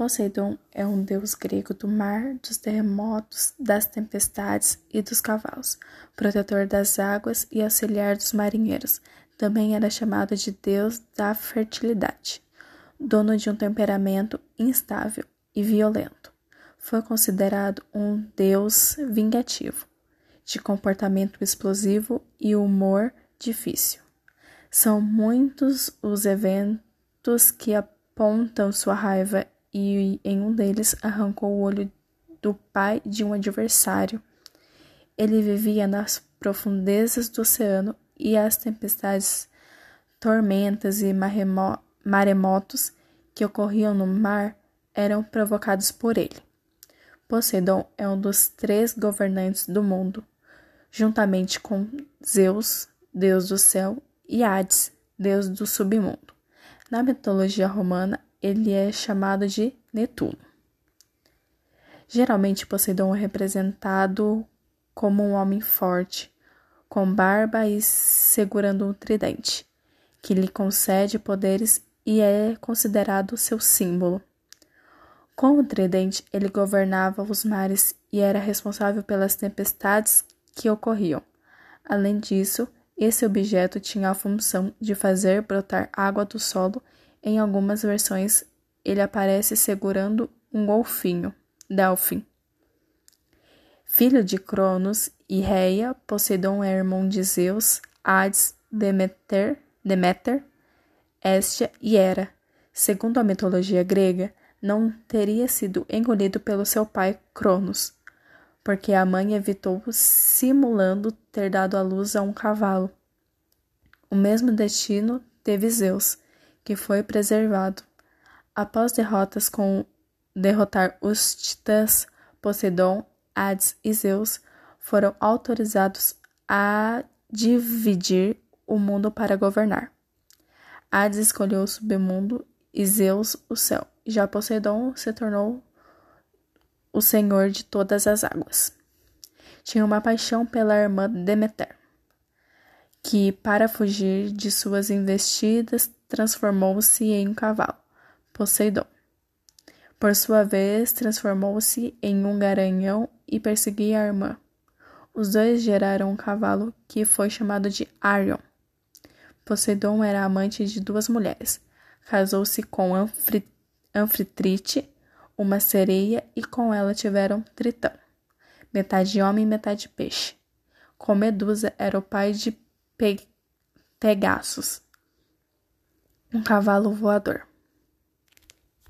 Poseidon é um deus grego do mar, dos terremotos, das tempestades e dos cavalos, protetor das águas e auxiliar dos marinheiros. Também era chamado de deus da fertilidade, dono de um temperamento instável e violento. Foi considerado um deus vingativo, de comportamento explosivo e humor difícil. São muitos os eventos que apontam sua raiva e em um deles arrancou o olho do pai de um adversário. Ele vivia nas profundezas do oceano e as tempestades, tormentas e maremotos que ocorriam no mar eram provocados por ele. Poseidon é um dos três governantes do mundo, juntamente com Zeus, deus do céu, e Hades, deus do submundo. Na mitologia romana, ele é chamado de Netuno. Geralmente, Poseidon é representado como um homem forte, com barba e segurando um tridente, que lhe concede poderes e é considerado seu símbolo. Com o tridente, ele governava os mares e era responsável pelas tempestades que ocorriam. Além disso, esse objeto tinha a função de fazer brotar água do solo em algumas versões, ele aparece segurando um golfinho, Delfim. Filho de Cronos e Reia, Poseidon é irmão de Zeus, Hades, Demeter, Deméter, Hestia e Hera. Segundo a mitologia grega, não teria sido engolido pelo seu pai Cronos, porque a mãe evitou simulando ter dado à luz a um cavalo. O mesmo destino teve Zeus, que foi preservado. Após derrotas com derrotar os titãs Poseidon, Hades e Zeus, foram autorizados a dividir o mundo para governar. Hades escolheu o submundo e Zeus o céu. Já Poseidon se tornou o senhor de todas as águas. Tinha uma paixão pela irmã Demeter, que, para fugir de suas investidas, transformou-se em um cavalo, Poseidon. Por sua vez, transformou-se em um garanhão e perseguia a irmã. Os dois geraram um cavalo que foi chamado de Arion. Poseidon era amante de duas mulheres. Casou-se com Anfitrite, uma sereia, e com ela tiveram Tritão, metade homem e metade peixe. Com Medusa era o pai de Pe Pegasus um cavalo voador.